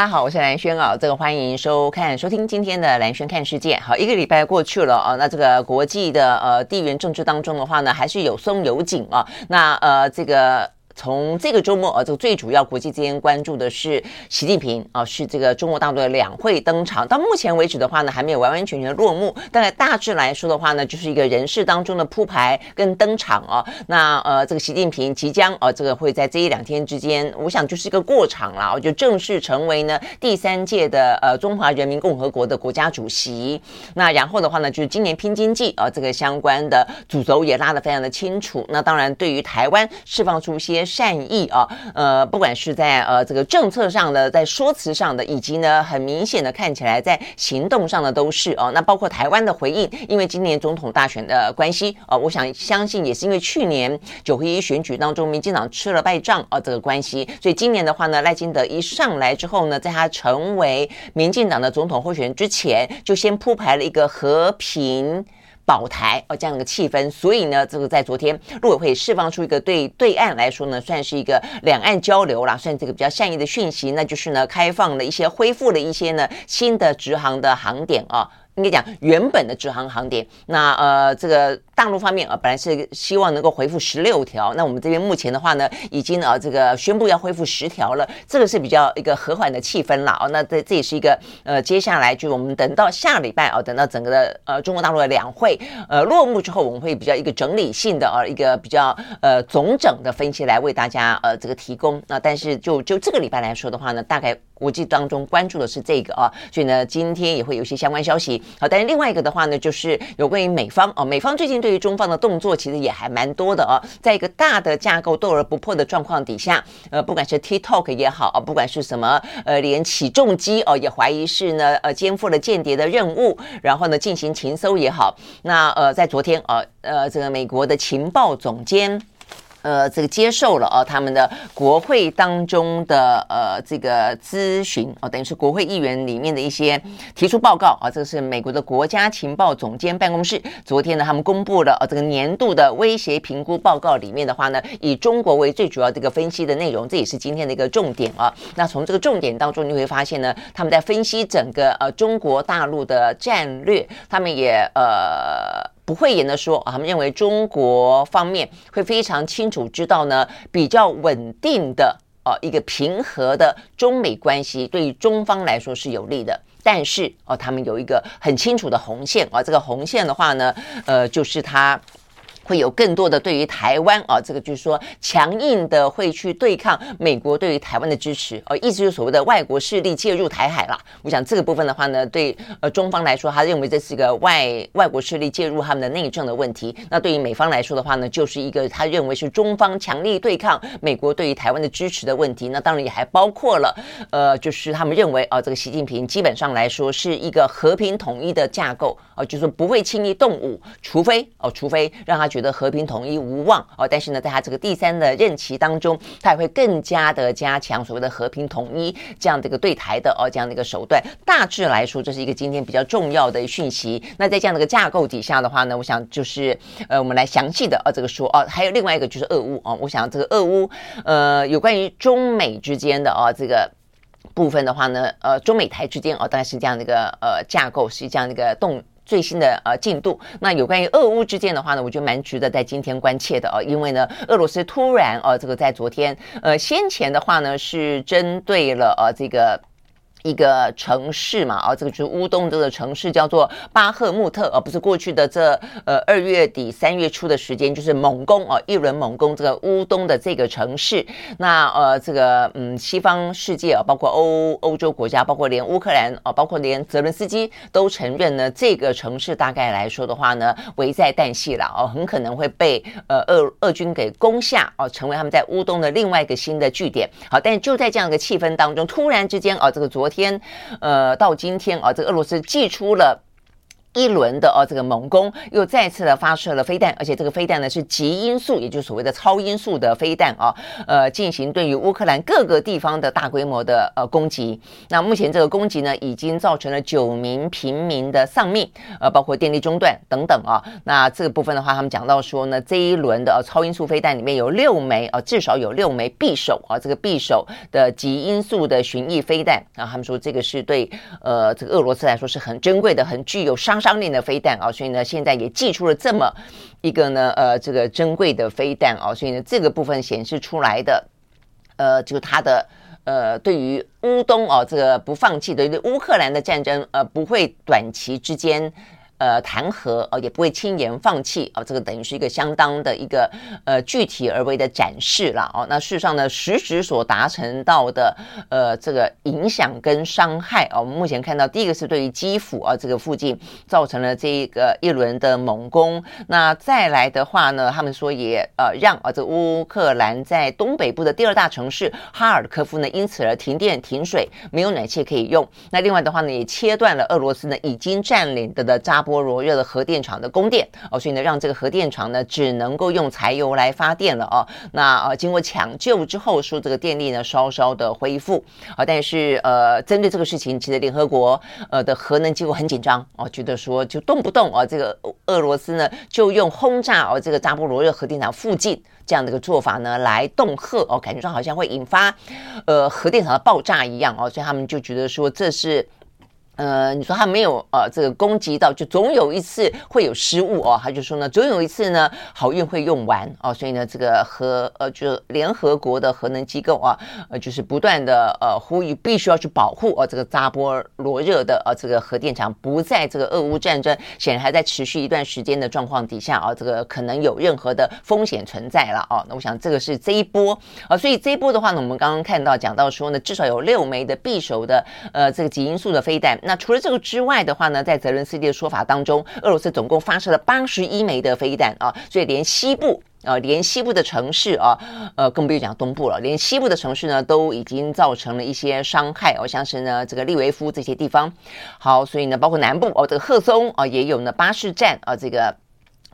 大家好，我是蓝轩啊，这个欢迎收看、收听今天的蓝轩看世界。好，一个礼拜过去了啊，那这个国际的呃地缘政治当中的话呢，还是有松有紧啊。那呃这个。从这个周末啊，这个最主要国际之间关注的是习近平啊，是这个中国大陆的两会登场。到目前为止的话呢，还没有完完全全的落幕。但是大致来说的话呢，就是一个人事当中的铺排跟登场啊。那呃，这个习近平即将啊，这个会在这一两天之间，我想就是一个过场了，就正式成为呢第三届的呃中华人民共和国的国家主席。那然后的话呢，就是今年拼经济啊，这个相关的主轴也拉得非常的清楚。那当然，对于台湾释放出一些。善意啊，呃，不管是在呃这个政策上的，在说辞上的，以及呢很明显的看起来在行动上的都是哦。那包括台湾的回应，因为今年总统大选的关系啊，我想相信也是因为去年九合一选举当中民进党吃了败仗啊这个关系，所以今年的话呢，赖清德一上来之后呢，在他成为民进党的总统候选人之前，就先铺排了一个和平。保台哦，这样的一个气氛，所以呢，这个在昨天陆委会释放出一个对对岸来说呢，算是一个两岸交流啦，算这个比较善意的讯息，那就是呢，开放了一些、恢复了一些呢新的直航的航点啊。应该讲原本的直航航点，那呃，这个大陆方面啊，本来是希望能够恢复十六条，那我们这边目前的话呢，已经啊这个宣布要恢复十条了，这个是比较一个和缓的气氛了啊。那这这也是一个呃，接下来就我们等到下礼拜啊，等到整个的呃中国大陆的两会呃落幕之后，我们会比较一个整理性的啊一个比较呃总整的分析来为大家呃这个提供。那但是就就这个礼拜来说的话呢，大概。国际当中关注的是这个啊，所以呢，今天也会有一些相关消息。好，但是另外一个的话呢，就是有关于美方哦，美方最近对于中方的动作其实也还蛮多的啊，在一个大的架构斗而不破的状况底下，呃，不管是 TikTok 也好啊，不管是什么呃，连起重机哦，也怀疑是呢呃，肩负了间谍的任务，然后呢进行情搜也好，那呃，在昨天啊，呃，这个美国的情报总监。呃，这个接受了啊，他们的国会当中的呃这个咨询哦，等于是国会议员里面的一些提出报告啊，这个是美国的国家情报总监办公室昨天呢，他们公布了呃这个年度的威胁评估报告里面的话呢，以中国为最主要这个分析的内容，这也是今天的一个重点啊。那从这个重点当中，你会发现呢，他们在分析整个呃中国大陆的战略，他们也呃。不会言的说啊，他们认为中国方面会非常清楚知道呢，比较稳定的啊一个平和的中美关系对于中方来说是有利的，但是哦，他们有一个很清楚的红线啊，这个红线的话呢，呃，就是他。会有更多的对于台湾啊，这个就是说强硬的会去对抗美国对于台湾的支持，呃，意思就是所谓的外国势力介入台海了。我想这个部分的话呢，对呃中方来说，他认为这是一个外外国势力介入他们的内政的问题。那对于美方来说的话呢，就是一个他认为是中方强力对抗美国对于台湾的支持的问题。那当然也还包括了呃，就是他们认为啊，这个习近平基本上来说是一个和平统一的架构啊，就是不会轻易动武，除非哦，除非让他觉觉得和平统一无望哦，但是呢，在他这个第三的任期当中，他也会更加的加强所谓的和平统一这样的一个对台的哦这样的一个手段。大致来说，这是一个今天比较重要的讯息。那在这样的一个架构底下的话呢，我想就是呃，我们来详细的呃这个说哦，还有另外一个就是俄乌哦，我想这个俄乌呃有关于中美之间的哦这个部分的话呢，呃中美台之间哦，大概是这样的一个呃架构，是这样的一个动。最新的呃进度，那有关于俄乌之间的话呢，我觉得蛮值得在今天关切的哦，因为呢，俄罗斯突然呃这个在昨天呃先前的话呢是针对了呃这个。一个城市嘛，啊，这个就是乌东这个城市叫做巴赫穆特，而不是过去的这呃二月底三月初的时间，就是猛攻啊，一轮猛攻这个乌东的这个城市。那呃，这个嗯，西方世界啊，包括欧欧洲国家，包括连乌克兰啊，包括连泽伦斯基都承认呢，这个城市大概来说的话呢，危在旦夕了哦，很可能会被呃俄俄军给攻下哦，成为他们在乌东的另外一个新的据点。好，但就在这样一个气氛当中，突然之间啊，这个昨天，呃，到今天啊，这个俄罗斯寄出了一轮的哦，这个猛攻又再次的发射了飞弹，而且这个飞弹呢是极音速，也就是所谓的超音速的飞弹啊，呃，进行对于乌克兰各个地方的大规模的呃攻击。那目前这个攻击呢，已经造成了九名平民的丧命，呃，包括电力中断等等啊。那这个部分的话，他们讲到说呢，这一轮的超音速飞弹里面有六枚啊，至少有六枚匕首啊，这个匕首的极音速的巡弋飞弹啊，他们说这个是对呃这个俄罗斯来说是很珍贵的，很具有杀伤力的飞弹啊，所以呢，现在也寄出了这么一个呢，呃，这个珍贵的飞弹啊，所以呢，这个部分显示出来的，呃，就它的呃，对于乌东啊，这个不放弃，对于乌克兰的战争，呃，不会短期之间。呃，弹劾哦，也不会轻言放弃啊、哦，这个等于是一个相当的一个呃具体而为的展示了哦。那事实上呢，实质所达成到的呃这个影响跟伤害啊、哦，我们目前看到第一个是对于基辅啊这个附近造成了这一个一轮的猛攻。那再来的话呢，他们说也呃让啊这乌克兰在东北部的第二大城市哈尔科夫呢因此而停电停水，没有暖气可以用。那另外的话呢，也切断了俄罗斯呢已经占领的的扎波。波罗热的核电厂的供电哦，所以呢，让这个核电厂呢只能够用柴油来发电了哦。那呃，经过抢救之后，说这个电力呢稍稍的恢复啊，但是呃，针对这个事情，其实联合国呃的核能机构很紧张哦，觉得说就动不动啊，这个俄罗斯呢就用轰炸哦这个扎波罗热核电厂附近这样的一个做法呢来恫吓哦，感觉上好像会引发呃核电厂的爆炸一样哦，所以他们就觉得说这是。呃，你说他没有呃，这个攻击到，就总有一次会有失误哦。他就说呢，总有一次呢，好运会用完哦。所以呢，这个核呃，就是联合国的核能机构啊，呃，就是不断的呃呼吁，必须要去保护哦，这个扎波罗热的呃这个核电厂不在这个俄乌战争显然还在持续一段时间的状况底下啊，这个可能有任何的风险存在了哦。那我想这个是这一波啊，所以这一波的话呢，我们刚刚看到讲到说呢，至少有六枚的匕首的呃这个极音速的飞弹。那除了这个之外的话呢，在泽伦斯基的说法当中，俄罗斯总共发射了八十一枚的飞弹啊，所以连西部啊，连西部的城市啊，呃，更不用讲东部了，连西部的城市呢，都已经造成了一些伤害哦，像是呢这个利维夫这些地方。好，所以呢，包括南部哦，这个赫松啊，也有呢巴士站啊，这个。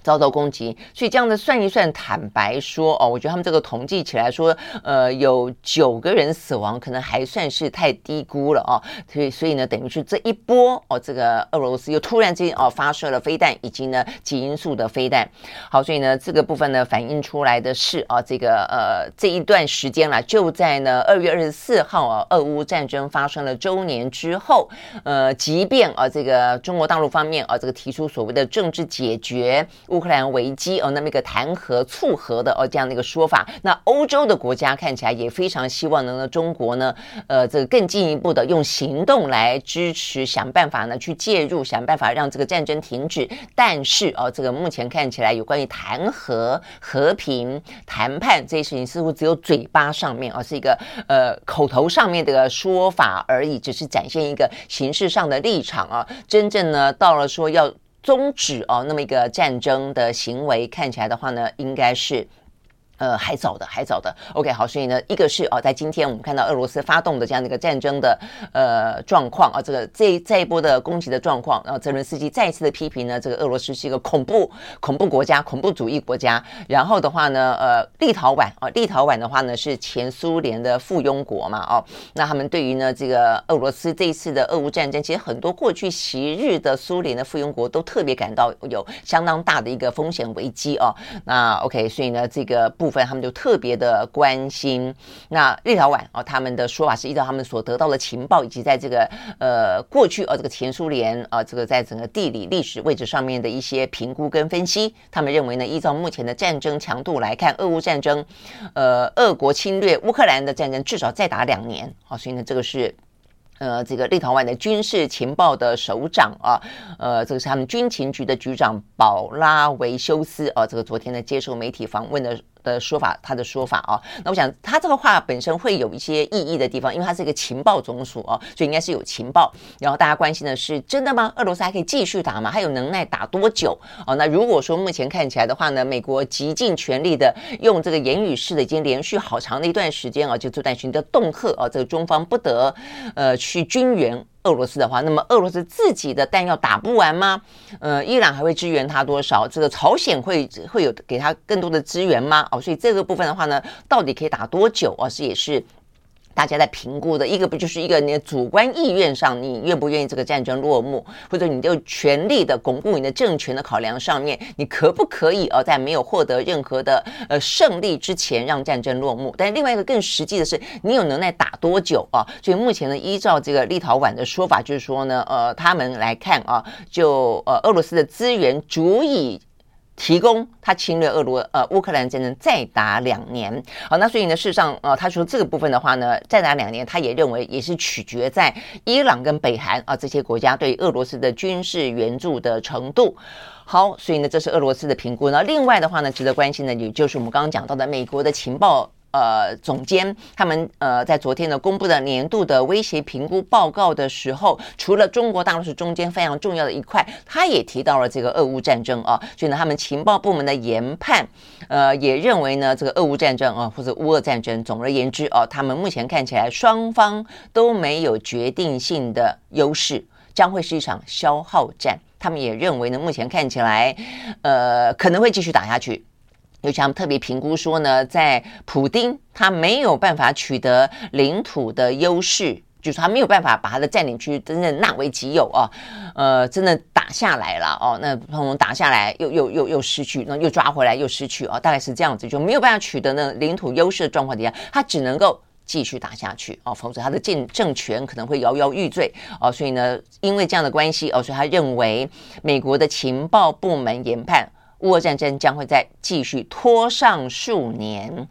遭到攻击，所以这样的算一算，坦白说哦，我觉得他们这个统计起来说，呃，有九个人死亡，可能还算是太低估了哦。所以，所以呢，等于是这一波哦，这个俄罗斯又突然之间哦发射了飞弹，以及呢极音速的飞弹。好，所以呢这个部分呢反映出来的是啊，这个呃这一段时间啦，就在呢二月二十四号啊，俄乌战争发生了周年之后，呃，即便啊这个中国大陆方面啊这个提出所谓的政治解决。乌克兰危机哦，那么一个谈和促和的哦这样的一个说法，那欧洲的国家看起来也非常希望能够中国呢，呃，这个更进一步的用行动来支持，想办法呢去介入，想办法让这个战争停止。但是哦，这个目前看起来有关于谈和、和平谈判这些事情，似乎只有嘴巴上面哦，是一个呃口头上面的说法而已，只是展现一个形式上的立场啊。真正呢，到了说要。终止哦，那么一个战争的行为看起来的话呢，应该是。呃，还早的，还早的。OK，好，所以呢，一个是哦，在今天我们看到俄罗斯发动的这样的一个战争的呃状况啊，这个这这一波的攻击的状况，然后泽伦斯基再一次的批评呢，这个俄罗斯是一个恐怖恐怖国家、恐怖主义国家。然后的话呢，呃，立陶宛啊，立陶宛的话呢是前苏联的附庸国嘛，哦，那他们对于呢这个俄罗斯这一次的俄乌战争，其实很多过去昔日的苏联的附庸国都特别感到有相当大的一个风险危机哦。那 OK，所以呢，这个不。部分他们就特别的关心。那立陶宛啊，他们的说法是依照他们所得到的情报，以及在这个呃过去啊这个前苏联啊这个在整个地理历史位置上面的一些评估跟分析，他们认为呢，依照目前的战争强度来看，俄乌战争，呃，俄国侵略乌克兰的战争至少再打两年啊，所以呢，这个是。呃，这个立陶宛的军事情报的首长啊，呃，这个是他们军情局的局长保拉维修斯啊，这个昨天呢接受媒体访问的的说法，他的说法啊，那我想他这个话本身会有一些意义的地方，因为他是一个情报总署啊，所以应该是有情报。然后大家关心的是，真的吗？俄罗斯还可以继续打吗？还有能耐打多久？哦，那如果说目前看起来的话呢，美国极尽全力的用这个言语式的，已经连续好长的一段时间啊，就这段时间的恫吓啊，这个中方不得呃。去军援俄罗斯的话，那么俄罗斯自己的弹药打不完吗？呃，伊朗还会支援他多少？这个朝鲜会会有给他更多的支援吗？哦，所以这个部分的话呢，到底可以打多久啊？是也是。大家在评估的一个不就是一个你的主观意愿上，你愿不愿意这个战争落幕，或者你就全力的巩固你的政权的考量上面，你可不可以呃在没有获得任何的呃胜利之前让战争落幕？但是另外一个更实际的是，你有能耐打多久啊？所以目前呢，依照这个立陶宛的说法，就是说呢，呃，他们来看啊，就呃俄罗斯的资源足以。提供他侵略俄罗呃乌克兰战争再打两年，好，那所以呢，事实上呃，他说这个部分的话呢，再打两年，他也认为也是取决在伊朗跟北韩啊这些国家对俄罗斯的军事援助的程度。好，所以呢，这是俄罗斯的评估。那另外的话呢，值得关心的也就是我们刚刚讲到的美国的情报。呃，总监他们呃在昨天呢公布的年度的威胁评估报告的时候，除了中国大陆是中间非常重要的一块，他也提到了这个俄乌战争啊，所以呢，他们情报部门的研判，呃，也认为呢，这个俄乌战争啊，或者乌俄战争，总而言之啊，他们目前看起来双方都没有决定性的优势，将会是一场消耗战。他们也认为呢，目前看起来，呃，可能会继续打下去。尤其他们特别评估说呢，在普丁他没有办法取得领土的优势，就是他没有办法把他的占领区真正纳为己有哦，呃，真的打下来了哦，那我们打下来又又又又失去，那又抓回来又失去哦，大概是这样子，就没有办法取得那领土优势的状况底下，他只能够继续打下去哦，否则他的政政权可能会摇摇欲坠哦，所以呢，因为这样的关系哦，所以他认为美国的情报部门研判。乌俄战争将会再继续拖上数年。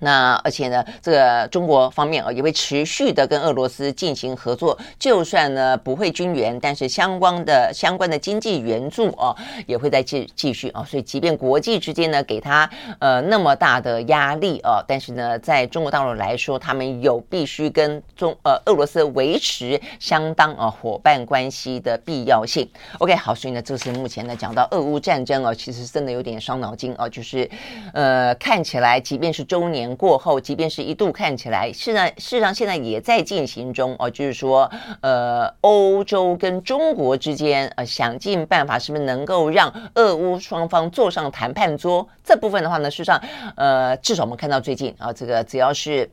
那而且呢，这个中国方面啊也会持续的跟俄罗斯进行合作，就算呢不会军援，但是相关的相关的经济援助啊也会再继继续啊。所以，即便国际之间呢给他呃那么大的压力啊，但是呢，在中国大陆来说，他们有必须跟中呃俄罗斯维持相当啊伙伴关系的必要性。OK，好，所以呢，这是目前呢讲到俄乌战争啊，其实真的有点伤脑筋啊，就是呃看起来，即便是周年。过后，即便是一度看起来，事实事实上现在也在进行中哦，就是说，呃，欧洲跟中国之间，呃，想尽办法，是不是能够让俄乌双方坐上谈判桌？这部分的话呢，事实上，呃，至少我们看到最近啊，这个只要是。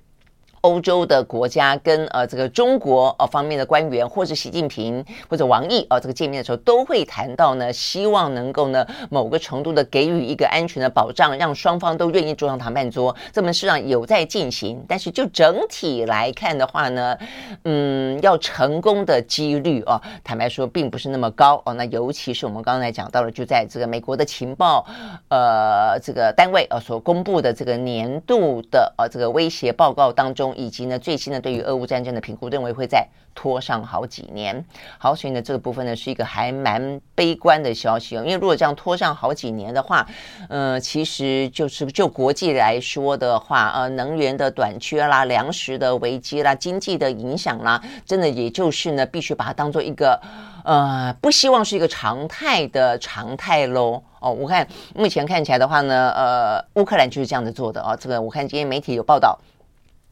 欧洲的国家跟呃这个中国呃方面的官员，或者习近平或者王毅啊、呃、这个见面的时候，都会谈到呢，希望能够呢某个程度的给予一个安全的保障，让双方都愿意坐上谈判桌。这门事上有在进行，但是就整体来看的话呢，嗯，要成功的几率哦，坦白说并不是那么高哦。那尤其是我们刚才讲到了，就在这个美国的情报呃这个单位呃所公布的这个年度的呃这个威胁报告当中。以及呢，最新的对于俄乌战争的评估，认为会再拖上好几年。好，所以呢，这个部分呢是一个还蛮悲观的消息哦。因为如果这样拖上好几年的话，呃，其实就是就国际来说的话，呃，能源的短缺啦、粮食的危机啦、经济的影响啦，真的也就是呢，必须把它当做一个呃，不希望是一个常态的常态喽。哦，我看目前看起来的话呢，呃，乌克兰就是这样子做的哦。这个我看今天媒体有报道。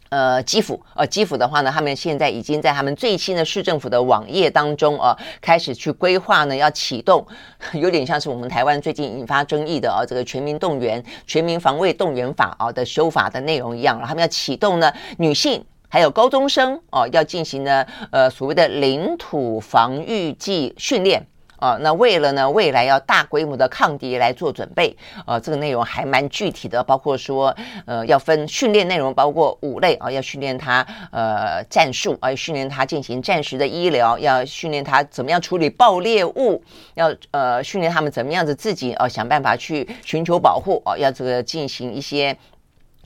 呃，基辅，呃，基辅的话呢，他们现在已经在他们最新的市政府的网页当中啊，开始去规划呢，要启动，有点像是我们台湾最近引发争议的啊，这个全民动员、全民防卫动员法啊的修法的内容一样，他们要启动呢，女性还有高中生哦，要进行呢，呃，所谓的领土防御季训练。啊，那为了呢，未来要大规模的抗敌来做准备，呃，这个内容还蛮具体的，包括说，呃，要分训练内容，包括五类啊，要训练他呃战术，啊，要训练他进行战时的医疗，要训练他怎么样处理爆裂物，要呃训练他们怎么样子自己啊想办法去寻求保护，啊，要这个进行一些。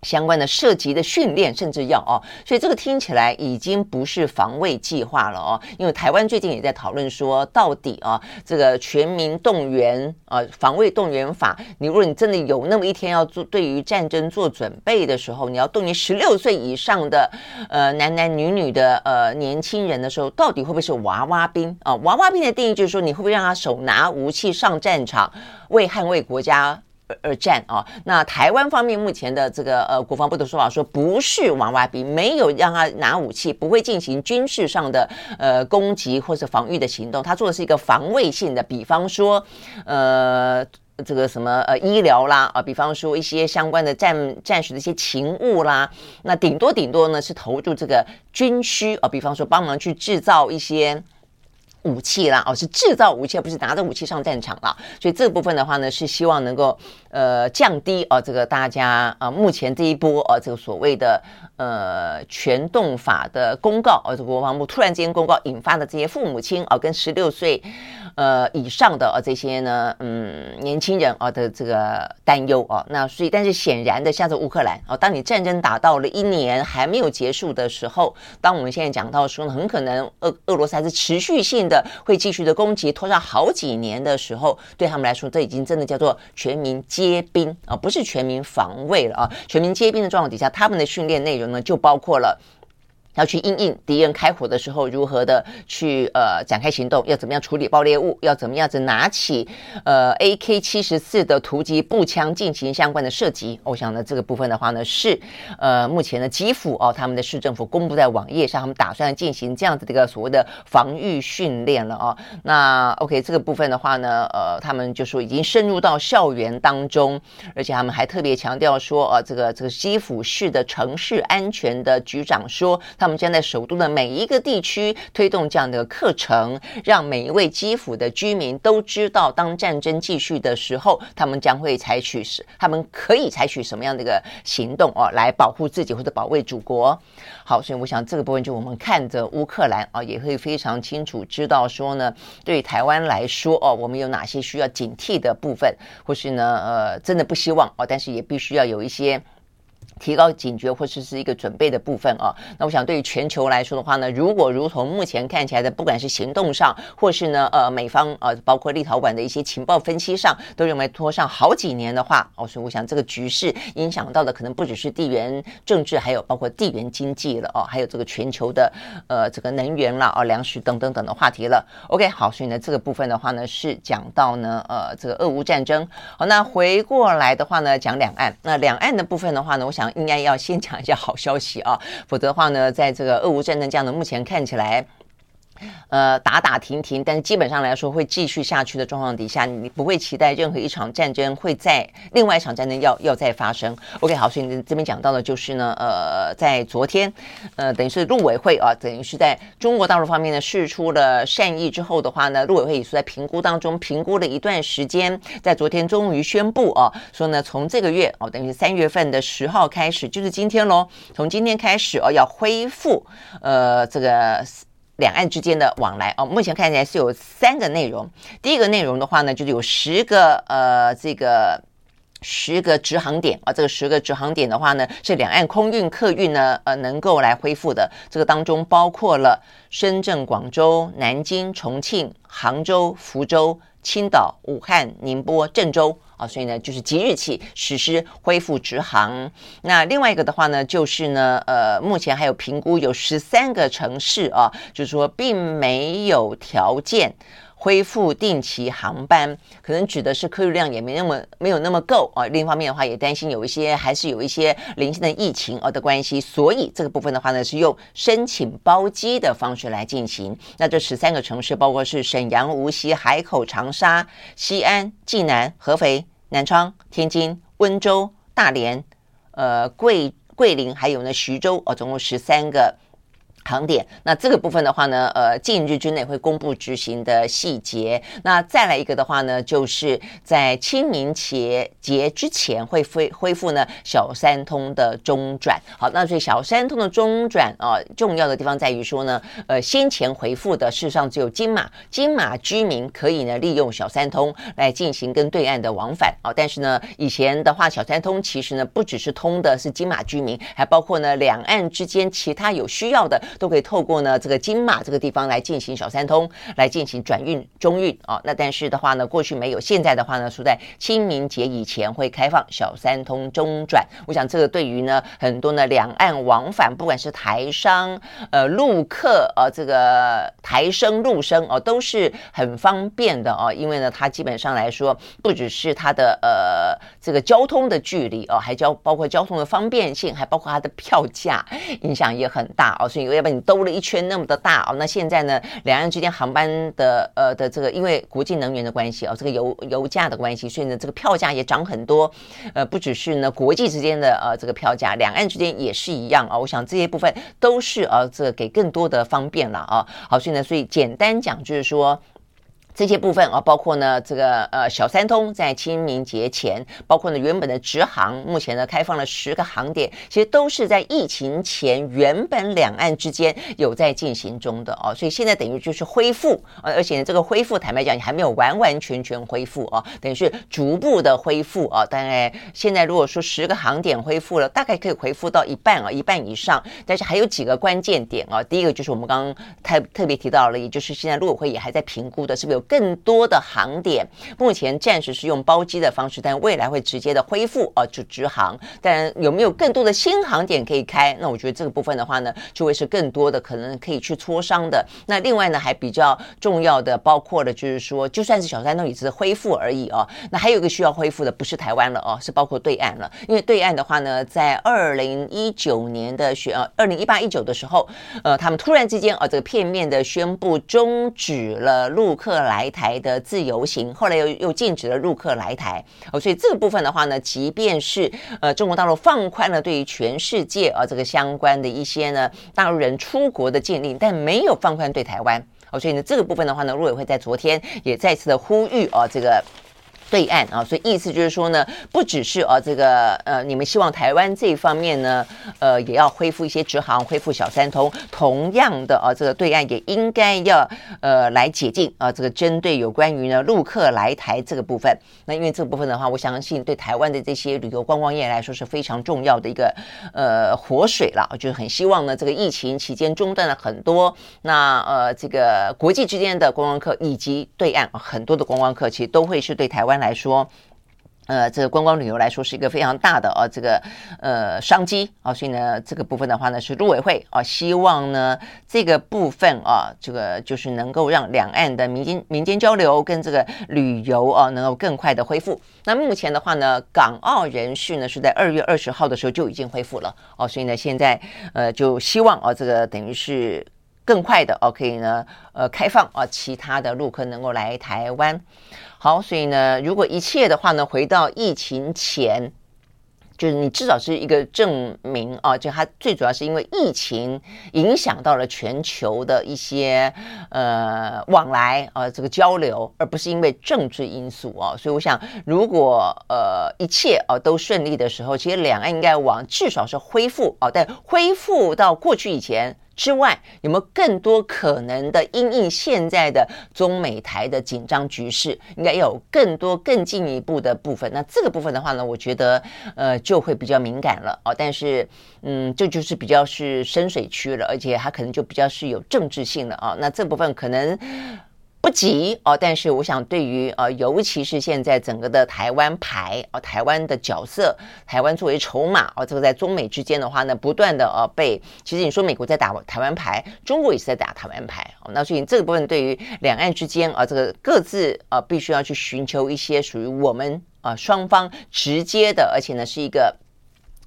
相关的涉及的训练，甚至要哦，所以这个听起来已经不是防卫计划了哦。因为台湾最近也在讨论说，到底啊，这个全民动员啊，防卫动员法，你如果你真的有那么一天要做对于战争做准备的时候，你要动员十六岁以上的呃男男女女的呃年轻人的时候，到底会不会是娃娃兵啊？娃娃兵的定义就是说，你会不会让他手拿武器上战场，为捍卫国家？二战啊。那台湾方面目前的这个呃国防部的说法说，不是娃娃兵，没有让他拿武器，不会进行军事上的呃攻击或者防御的行动，他做的是一个防卫性的，比方说呃。这个什么呃医疗啦啊，比方说一些相关的战战时的一些勤务啦，那顶多顶多呢是投入这个军需啊，比方说帮忙去制造一些武器啦哦，是制造武器，而不是拿着武器上战场了。所以这部分的话呢，是希望能够呃降低哦这个大家啊目前这一波啊这个所谓的呃全动法的公告啊，这国防部突然间公告引发的这些父母亲啊跟十六岁。呃，以上的啊这些呢，嗯，年轻人啊的这个担忧啊，那所以，但是显然的，像是乌克兰啊，当你战争打到了一年还没有结束的时候，当我们现在讲到说呢，很可能俄俄罗斯还是持续性的会继续的攻击，拖上好几年的时候，对他们来说，这已经真的叫做全民皆兵啊，不是全民防卫了啊，全民皆兵的状况底下，他们的训练内容呢，就包括了。要去应应敌人开火的时候，如何的去呃展开行动？要怎么样处理爆裂物？要怎么样子拿起呃 AK 七十四的突击步枪进行相关的射击？我想呢，这个部分的话呢，是呃目前的基辅哦，他们的市政府公布在网页上，他们打算进行这样子的一个所谓的防御训练了哦。那 OK，这个部分的话呢，呃，他们就说已经深入到校园当中，而且他们还特别强调说，呃，这个这个基辅市的城市安全的局长说。他们将在首都的每一个地区推动这样的课程，让每一位基辅的居民都知道，当战争继续的时候，他们将会采取是他们可以采取什么样的一个行动哦，来保护自己或者保卫祖国。好，所以我想这个部分就我们看着乌克兰啊，也会非常清楚知道说呢，对台湾来说哦，我们有哪些需要警惕的部分，或是呢，呃，真的不希望哦，但是也必须要有一些。提高警觉或者是一个准备的部分啊，那我想对于全球来说的话呢，如果如同目前看起来的，不管是行动上，或是呢呃美方呃包括立陶宛的一些情报分析上，都认为拖上好几年的话，哦，所以我想这个局势影响到的可能不只是地缘政治，还有包括地缘经济了哦，还有这个全球的呃这个能源啦、哦粮食等等等的话题了。OK，好，所以呢这个部分的话呢是讲到呢呃这个俄乌战争。好，那回过来的话呢讲两岸，那两岸的部分的话呢，我想。应该要先讲一下好消息啊，否则的话呢，在这个俄乌战争这样的目前看起来。呃，打打停停，但是基本上来说会继续下去的状况底下，你不会期待任何一场战争会在另外一场战争要要再发生。OK，好，所以这边讲到的就是呢，呃，在昨天，呃，等于是陆委会啊，等于是在中国大陆方面呢释出了善意之后的话呢，陆委会也是在评估当中评估了一段时间，在昨天终于宣布啊，说呢从这个月哦，等于是三月份的十号开始，就是今天喽，从今天开始哦，要恢复呃这个。两岸之间的往来哦，目前看起来是有三个内容。第一个内容的话呢，就是有十个呃，这个十个直航点啊，这个十个直航点的话呢，是两岸空运客运呢呃能够来恢复的。这个当中包括了深圳、广州、南京、重庆、杭州、福州、青岛、武汉、宁波、郑州啊。所以呢，就是即日起实施恢复直航。那另外一个的话呢，就是呢，呃，目前还有评估有十三个城市啊，就是说并没有条件。恢复定期航班，可能指的是客运量也没那么没有那么够啊。另一方面的话，也担心有一些还是有一些零星的疫情啊的关系，所以这个部分的话呢，是用申请包机的方式来进行。那这十三个城市包括是沈阳、无锡、海口、长沙、西安、济南、合肥、南昌、天津、温州、大连、呃桂桂林，还有呢徐州啊，总共十三个。航点，那这个部分的话呢，呃，近日之内会公布执行的细节。那再来一个的话呢，就是在清明节节之前会恢恢复呢小三通的中转。好，那所以小三通的中转啊，重要的地方在于说呢，呃，先前回复的事实上只有金马，金马居民可以呢利用小三通来进行跟对岸的往返啊。但是呢，以前的话，小三通其实呢不只是通的是金马居民，还包括呢两岸之间其他有需要的。都可以透过呢这个金马这个地方来进行小三通，来进行转运中运啊。那但是的话呢，过去没有，现在的话呢，说在清明节以前会开放小三通中转。我想这个对于呢很多呢两岸往返，不管是台商呃陆客呃这个台生陆生哦、呃，都是很方便的哦、因为呢，它基本上来说，不只是它的呃这个交通的距离哦、还交包括交通的方便性，还包括它的票价影响也很大哦。所以要不然你兜了一圈那么的大哦，那现在呢，两岸之间航班的呃的这个因为国际能源的关系哦，这个油油价的关系，所以呢这个票价也涨很多。呃，不只是呢国际之间的呃这个票价，两岸之间也是一样啊。我想这些部分都是呃这个给更多的方便了啊。好，所以呢，所以简单讲就是说。这些部分啊，包括呢这个呃小三通在清明节前，包括呢原本的直航，目前呢开放了十个航点，其实都是在疫情前原本两岸之间有在进行中的哦，所以现在等于就是恢复啊，而且呢这个恢复坦白讲你还没有完完全全恢复哦，等于是逐步的恢复啊。大概现在如果说十个航点恢复了，大概可以恢复到一半啊，一半以上，但是还有几个关键点啊，第一个就是我们刚刚特特别提到了，也就是现在陆委会也还在评估的，是不是有。更多的航点，目前暂时是用包机的方式，但未来会直接的恢复啊，就直航。但有没有更多的新航点可以开？那我觉得这个部分的话呢，就会是更多的可能可以去磋商的。那另外呢，还比较重要的，包括了就是说，就算是小三通也是恢复而已哦。那还有一个需要恢复的，不是台湾了哦，是包括对岸了。因为对岸的话呢，在二零一九年的选呃，二零一八一九的时候，呃，他们突然之间啊，这个片面的宣布终止了陆客来。来台的自由行，后来又又禁止了入客来台哦，所以这个部分的话呢，即便是呃中国大陆放宽了对于全世界啊这个相关的一些呢大陆人出国的禁令，但没有放宽对台湾哦，所以呢这个部分的话呢，陆委会在昨天也再次的呼吁哦这个。对岸啊，所以意思就是说呢，不只是啊这个呃，你们希望台湾这一方面呢，呃，也要恢复一些直航，恢复小三通。同样的啊，这个对岸也应该要呃来解禁啊，这个针对有关于呢陆客来台这个部分。那因为这部分的话，我相信对台湾的这些旅游观光业来说是非常重要的一个呃活水了。就是很希望呢，这个疫情期间中断了很多，那呃这个国际之间的观光客以及对岸很多的观光客，其实都会是对台湾。来说，呃，这个观光旅游来说是一个非常大的啊，这个呃商机啊，所以呢，这个部分的话呢，是陆委会啊，希望呢这个部分啊，这个就是能够让两岸的民间民间交流跟这个旅游啊，能够更快的恢复。那目前的话呢，港澳人士呢是在二月二十号的时候就已经恢复了哦，所以呢，现在呃就希望啊，这个等于是更快的哦，可以呢呃开放啊，其他的陆客能够来台湾。好，所以呢，如果一切的话呢，回到疫情前，就是你至少是一个证明啊，就它最主要是因为疫情影响到了全球的一些呃往来啊，这个交流，而不是因为政治因素啊。所以我想，如果呃一切啊都顺利的时候，其实两岸应该往至少是恢复啊，但恢复到过去以前。之外，有没有更多可能的因应现在的中美台的紧张局势，应该有更多更进一步的部分。那这个部分的话呢，我觉得呃就会比较敏感了哦。但是嗯，这就，是比较是深水区了，而且它可能就比较是有政治性的啊。那这部分可能。不急哦，但是我想，对于呃，尤其是现在整个的台湾牌哦，台湾的角色，台湾作为筹码哦，这个在中美之间的话呢，不断的呃被，其实你说美国在打台湾牌，中国也是在打台湾牌哦，那所以这个部分对于两岸之间啊，这个各自啊，必须要去寻求一些属于我们啊双方直接的，而且呢是一个。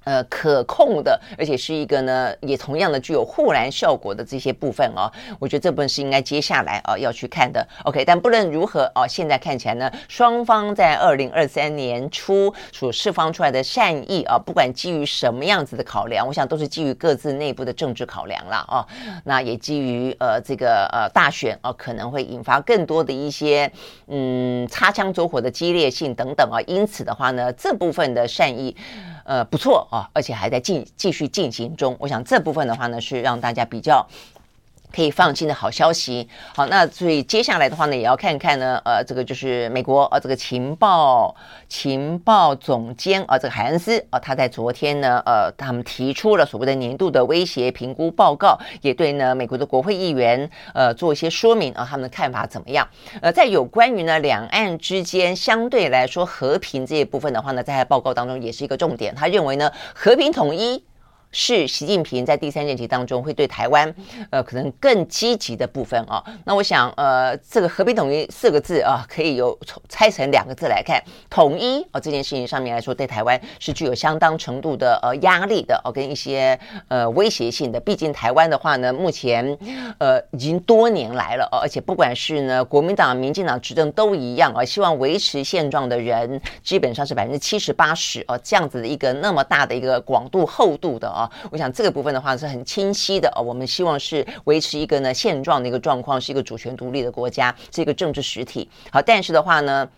呃，可控的，而且是一个呢，也同样的具有护栏效果的这些部分哦，我觉得这部分是应该接下来啊要去看的。OK，但不论如何哦，现在看起来呢，双方在二零二三年初所释放出来的善意啊，不管基于什么样子的考量，我想都是基于各自内部的政治考量了哦。那也基于呃这个呃大选啊，可能会引发更多的一些嗯擦枪走火的激烈性等等啊，因此的话呢，这部分的善意。呃，不错啊，而且还在进继续进行中。我想这部分的话呢，是让大家比较可以放心的好消息。好，那所以接下来的话呢，也要看看呢，呃，这个就是美国呃，这个情报情报总监啊，这个海恩斯啊，他在昨天呢，呃，他们提出了所谓的年度的威胁评估报告，也对呢美国的国会议员呃做一些说明啊，他们的看法怎么样？呃，在有关于呢两岸之间相对来说和平这一部分的话呢，在报告当中也是一个重点。他认为呢，和平统一。是习近平在第三任期当中会对台湾，呃，可能更积极的部分啊。那我想，呃，这个和平统一四个字啊，可以有拆成两个字来看，统一啊这件事情上面来说，对台湾是具有相当程度的呃压力的哦，跟一些呃威胁性的。毕竟台湾的话呢，目前呃已经多年来了，而且不管是呢国民党、民进党执政都一样啊，希望维持现状的人基本上是百分之七十八十哦，这样子的一个那么大的一个广度厚度的。啊，我想这个部分的话是很清晰的哦。我们希望是维持一个呢现状的一个状况，是一个主权独立的国家，是一个政治实体。好，但是的话呢。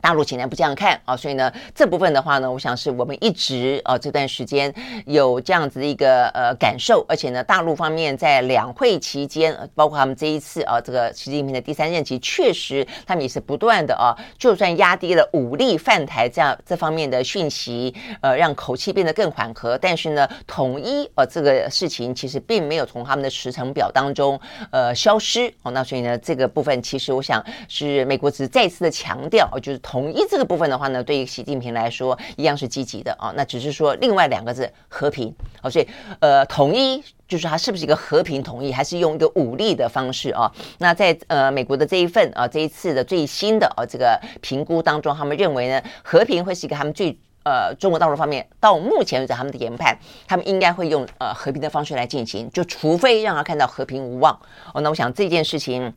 大陆显然不这样看啊，所以呢，这部分的话呢，我想是我们一直啊这段时间有这样子的一个呃感受，而且呢，大陆方面在两会期间，包括他们这一次啊这个习近平的第三任期，确实他们也是不断的啊，就算压低了武力犯台这样这方面的讯息，呃，让口气变得更缓和，但是呢，统一呃这个事情其实并没有从他们的时程表当中呃消失哦，那所以呢，这个部分其实我想是美国只是再次的强调，就是统。一这个部分的话呢，对于习近平来说一样是积极的啊。那只是说另外两个字和平啊，所以呃，统一就是它是不是一个和平统一，还是用一个武力的方式啊？那在呃美国的这一份啊这一次的最新的啊这个评估当中，他们认为呢，和平会是一个他们最呃中国大陆方面到目前为止他们的研判，他们应该会用呃和平的方式来进行，就除非让他看到和平无望哦。那我想这件事情。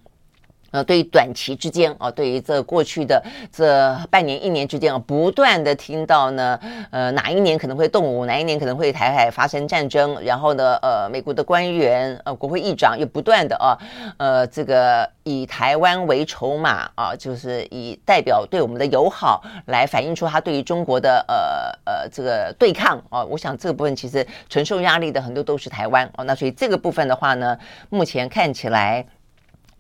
呃，对于短期之间啊，对于这过去的这半年一年之间啊，不断的听到呢，呃，哪一年可能会动武，哪一年可能会台海发生战争，然后呢，呃，美国的官员呃，国会议长又不断的啊，呃，这个以台湾为筹码啊，就是以代表对我们的友好来反映出他对于中国的呃呃这个对抗啊，我想这个部分其实承受压力的很多都是台湾哦，那所以这个部分的话呢，目前看起来。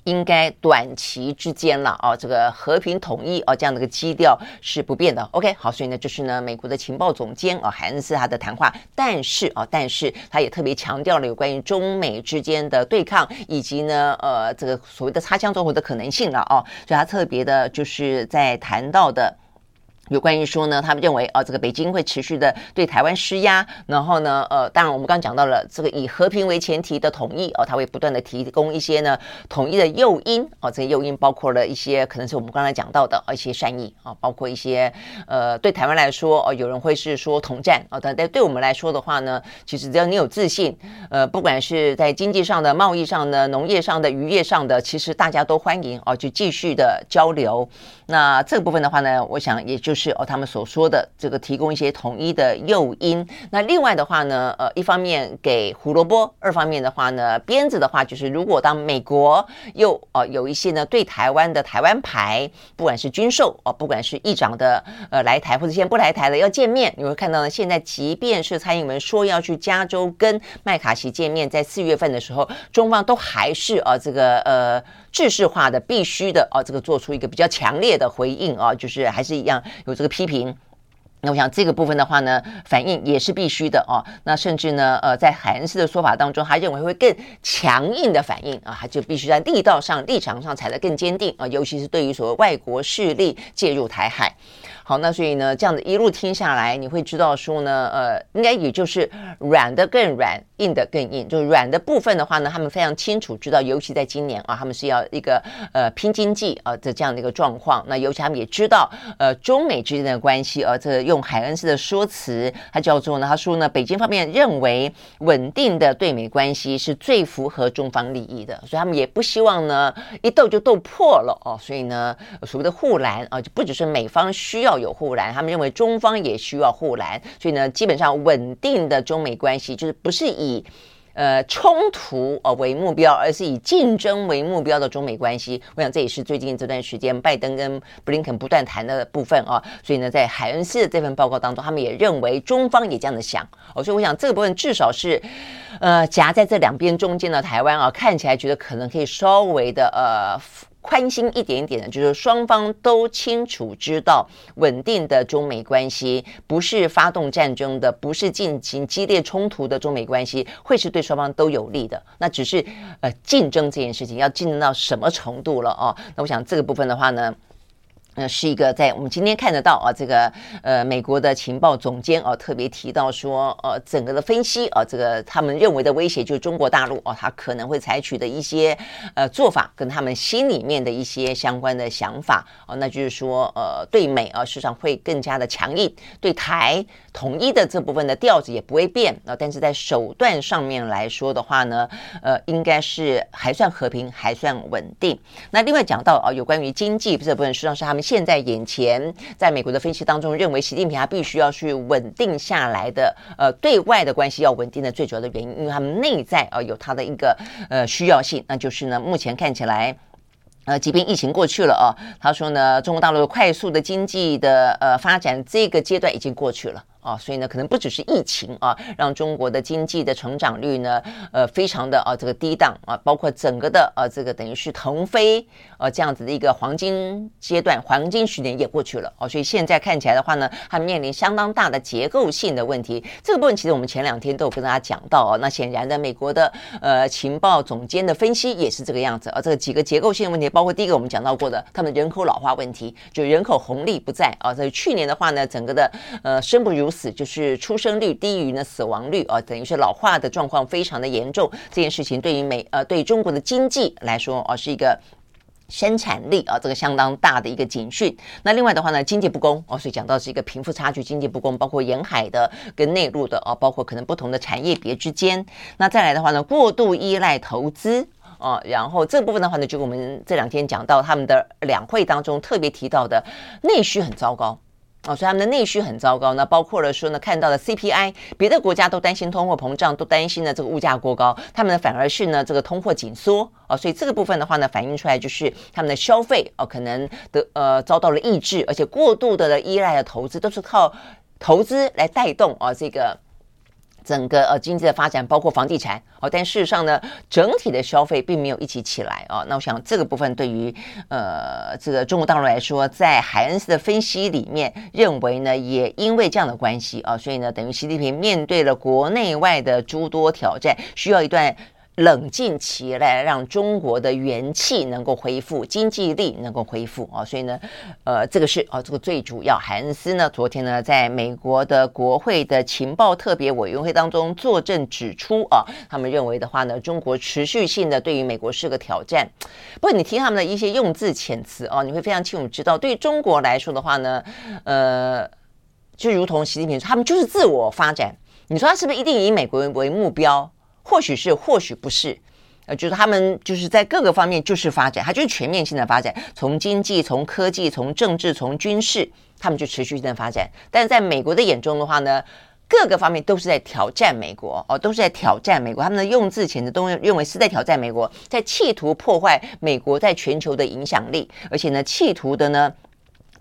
应该短期之间了啊，这个和平统一啊，这样的一个基调是不变的。OK，好，所以呢，就是呢，美国的情报总监啊，海恩斯他的谈话，但是啊，但是他也特别强调了有关于中美之间的对抗，以及呢，呃，这个所谓的擦枪走火的可能性了啊，所以他特别的就是在谈到的。有关于说呢，他们认为啊，这个北京会持续的对台湾施压，然后呢，呃，当然我们刚刚讲到了这个以和平为前提的统一哦，他会不断的提供一些呢统一的诱因哦，这些诱因包括了一些可能是我们刚才讲到的一些善意啊，包括一些呃对台湾来说哦，有人会是说统战啊，但但对我们来说的话呢，其实只要你有自信，呃，不管是在经济上的、贸易上的、农业上的、渔业上的，其实大家都欢迎哦，就继续的交流。那这个部分的话呢，我想也就是。是哦，他们所说的这个提供一些统一的诱因。那另外的话呢，呃，一方面给胡萝卜，二方面的话呢，鞭子的话就是，如果当美国又呃有一些呢对台湾的台湾牌，不管是军售哦，不管是议长的呃来台或者现在不来台的要见面，你会看到呢，现在即便是蔡英文说要去加州跟麦卡锡见面，在四月份的时候，中方都还是、呃、这个呃。制式化的必须的哦，这个做出一个比较强烈的回应啊，就是还是一样有这个批评。那我想这个部分的话呢，反应也是必须的哦。那甚至呢，呃，在海恩斯的说法当中，他认为会更强硬的反应啊，他就必须在力道上、立场上踩得更坚定啊，尤其是对于所谓外国势力介入台海。好，那所以呢，这样子一路听下来，你会知道说呢，呃，应该也就是软的更软，硬的更硬。就是软的部分的话呢，他们非常清楚知道，尤其在今年啊，他们是要一个呃拼经济啊的这样的一个状况。那尤其他们也知道，呃，中美之间的关系，而、这用海恩斯的说辞，他叫做呢，他说呢，北京方面认为稳定的对美关系是最符合中方利益的，所以他们也不希望呢一斗就斗破了哦。所以呢，所谓的护栏啊，就不只是美方需要。有护栏，他们认为中方也需要护栏，所以呢，基本上稳定的中美关系就是不是以呃冲突呃为目标，而是以竞争为目标的中美关系。我想这也是最近这段时间拜登跟布林肯不断谈的部分啊。所以呢，在海恩斯的这份报告当中，他们也认为中方也这样的想。哦，所以我想这个部分至少是呃夹在这两边中间的台湾啊，看起来觉得可能可以稍微的呃。宽心一点点的，就是双方都清楚知道，稳定的中美关系不是发动战争的，不是进行激烈冲突的中美关系，会是对双方都有利的。那只是呃竞争这件事情要竞争到什么程度了哦？那我想这个部分的话呢。呃，是一个在我们今天看得到啊，这个呃，美国的情报总监啊，特别提到说，呃，整个的分析啊，这个他们认为的威胁就是中国大陆啊，他可能会采取的一些呃做法，跟他们心里面的一些相关的想法啊，那就是说，呃，对美啊，事实上会更加的强硬，对台统一的这部分的调子也不会变啊，但是在手段上面来说的话呢，呃，应该是还算和平，还算稳定。那另外讲到啊，有关于经济这部分，实际上是他们。现在眼前，在美国的分析当中，认为习近平他必须要去稳定下来的，呃，对外的关系要稳定的最主要的原因，因为他们内在啊有他的一个呃需要性，那就是呢，目前看起来，呃，即便疫情过去了啊，他说呢，中国大陆快速的经济的呃发展这个阶段已经过去了。啊，所以呢，可能不只是疫情啊，让中国的经济的成长率呢，呃，非常的啊这个低档啊，包括整个的、啊、这个等于是腾飞呃这样子的一个黄金阶段，黄金十年也过去了。哦、所以现在看起来的话呢，它面临相当大的结构性的问题。这个部分其实我们前两天都有跟大家讲到啊，那显然的，美国的呃情报总监的分析也是这个样子。啊，这几个结构性的问题，包括第一个我们讲到过的，他们人口老化问题，就人口红利不在。啊，所以去年的话呢，整个的呃生不如死就是出生率低于呢死亡率啊，等于是老化的状况非常的严重。这件事情对于美呃对中国的经济来说啊，是一个生产力啊这个相当大的一个警讯。那另外的话呢，经济不公哦，所以讲到是一个贫富差距、经济不公，包括沿海的跟内陆的啊，包括可能不同的产业别之间。那再来的话呢，过度依赖投资啊，然后这部分的话呢，就我们这两天讲到他们的两会当中特别提到的内需很糟糕。哦，所以他们的内需很糟糕，那包括了说呢，看到了 CPI，别的国家都担心通货膨胀，都担心呢这个物价过高，他们呢反而是呢这个通货紧缩哦，所以这个部分的话呢，反映出来就是他们的消费哦，可能的呃遭到了抑制，而且过度的依赖的投资都是靠投资来带动啊这个。整个呃经济的发展，包括房地产哦，但事实上呢，整体的消费并没有一起起来啊。那我想这个部分对于呃这个中国大陆来说，在海恩斯的分析里面认为呢，也因为这样的关系啊，所以呢，等于习近平面对了国内外的诸多挑战，需要一段。冷静期来让中国的元气能够恢复，经济力能够恢复啊，所以呢，呃，这个是啊，这个最主要。海恩斯呢，昨天呢，在美国的国会的情报特别委员会当中作证指出啊，他们认为的话呢，中国持续性的对于美国是个挑战。不过你听他们的一些用字遣词啊，你会非常清楚知道，对中国来说的话呢，呃，就如同习近平说，他们就是自我发展。你说他是不是一定以美国为目标？或许是，或许不是，呃，就是他们就是在各个方面就是发展，它就是全面性的发展，从经济、从科技、从政治、从军事，他们就持续性的发展。但是在美国的眼中的话呢，各个方面都是在挑战美国哦，都是在挑战美国。他们的用字遣词都认为是在挑战美国，在企图破坏美国在全球的影响力，而且呢，企图的呢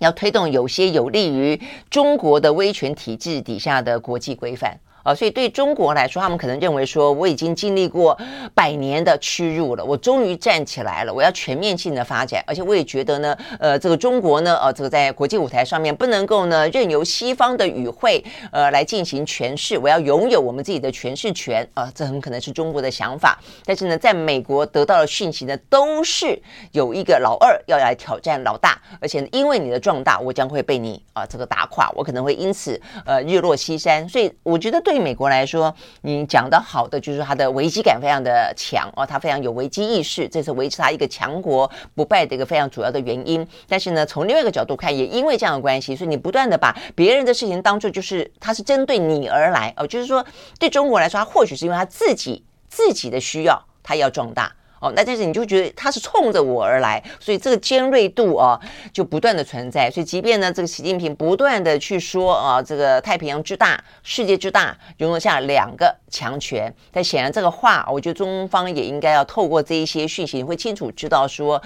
要推动有些有利于中国的威权体制底下的国际规范。啊，所以对中国来说，他们可能认为说，我已经经历过百年的屈辱了，我终于站起来了，我要全面性的发展，而且我也觉得呢，呃，这个中国呢，呃，这个在国际舞台上面不能够呢任由西方的语汇呃来进行诠释，我要拥有我们自己的诠释权啊，这很可能是中国的想法。但是呢，在美国得到的讯息呢，都是有一个老二要来挑战老大，而且因为你的壮大，我将会被你啊这个打垮，我可能会因此呃日落西山。所以我觉得对。对美国来说，你讲的好的就是他的危机感非常的强哦，他非常有危机意识，这是维持他一个强国不败的一个非常主要的原因。但是呢，从另外一个角度看，也因为这样的关系，所以你不断的把别人的事情当做就是他是针对你而来哦，就是说对中国来说，他或许是因为他自己自己的需要，他要壮大哦，那但是你就觉得他是冲着我而来，所以这个尖锐度啊就不断的存在。所以即便呢，这个习近平不断的去说啊，这个太平洋之大，世界之大，容得下两个强权，但显然这个话，我觉得中方也应该要透过这一些讯息，会清楚知道说，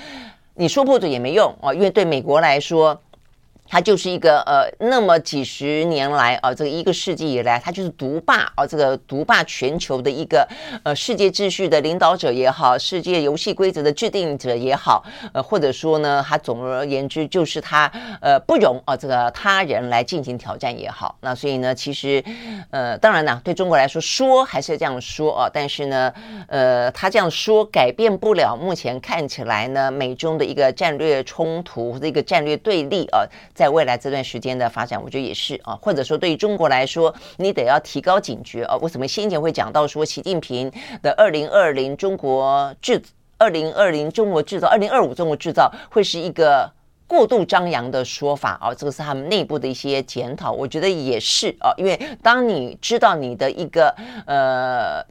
你说破嘴也没用啊，因为对美国来说。他就是一个呃，那么几十年来啊，这个一个世纪以来，他就是独霸啊，这个独霸全球的一个呃世界秩序的领导者也好，世界游戏规则的制定者也好，呃，或者说呢，他总而言之就是他呃不容啊这个他人来进行挑战也好。那所以呢，其实呃，当然呢，对中国来说说还是这样说啊，但是呢，呃，他这样说改变不了目前看起来呢，美中的一个战略冲突或者一个战略对立啊。在未来这段时间的发展，我觉得也是啊，或者说对于中国来说，你得要提高警觉啊。为什么先前会讲到说习近平的二零二零中国制二零二零中国制造二零二五中国制造会是一个过度张扬的说法啊？这个是他们内部的一些检讨，我觉得也是啊。因为当你知道你的一个呃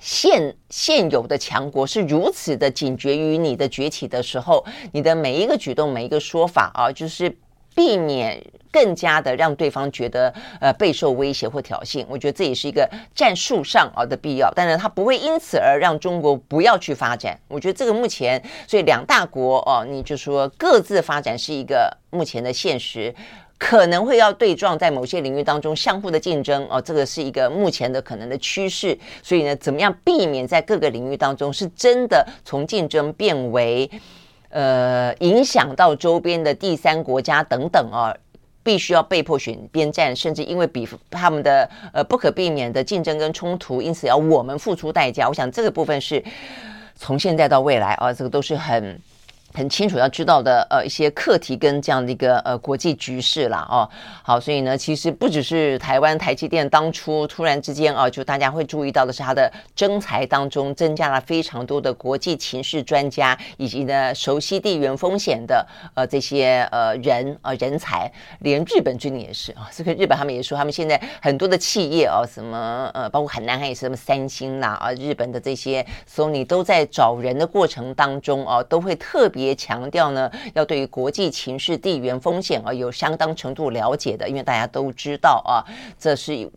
现现有的强国是如此的警觉于你的崛起的时候，你的每一个举动、每一个说法啊，就是。避免更加的让对方觉得呃备受威胁或挑衅，我觉得这也是一个战术上啊的必要。但是它不会因此而让中国不要去发展。我觉得这个目前，所以两大国哦，你就说各自发展是一个目前的现实，可能会要对撞在某些领域当中相互的竞争哦，这个是一个目前的可能的趋势。所以呢，怎么样避免在各个领域当中是真的从竞争变为？呃，影响到周边的第三国家等等啊，必须要被迫选边站，甚至因为比他们的呃不可避免的竞争跟冲突，因此要我们付出代价。我想这个部分是从现在到未来啊，这个都是很。很清楚要知道的呃一些课题跟这样的一个呃国际局势啦哦，好，所以呢，其实不只是台湾台积电当初突然之间啊，就大家会注意到的是它的征才当中增加了非常多的国际情势专家以及呢熟悉地缘风险的呃这些呃人啊、呃、人才，连日本军也是啊，这个日本他们也说他们现在很多的企业啊，什么呃包括很南海也是什么三星啦啊，日本的这些 Sony 都在找人的过程当中啊，都会特别。也强调呢，要对于国际情势、地缘风险啊有相当程度了解的，因为大家都知道啊，这是。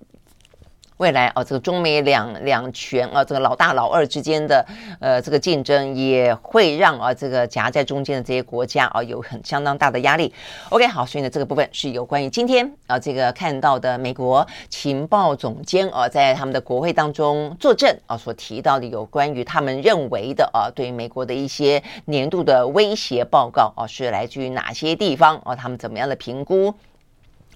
未来啊，这个中美两两权啊，这个老大老二之间的呃这个竞争，也会让啊这个夹在中间的这些国家啊有很相当大的压力。OK，好，所以呢这个部分是有关于今天啊这个看到的美国情报总监啊在他们的国会当中作证啊所提到的有关于他们认为的啊对于美国的一些年度的威胁报告啊是来自于哪些地方啊他们怎么样的评估？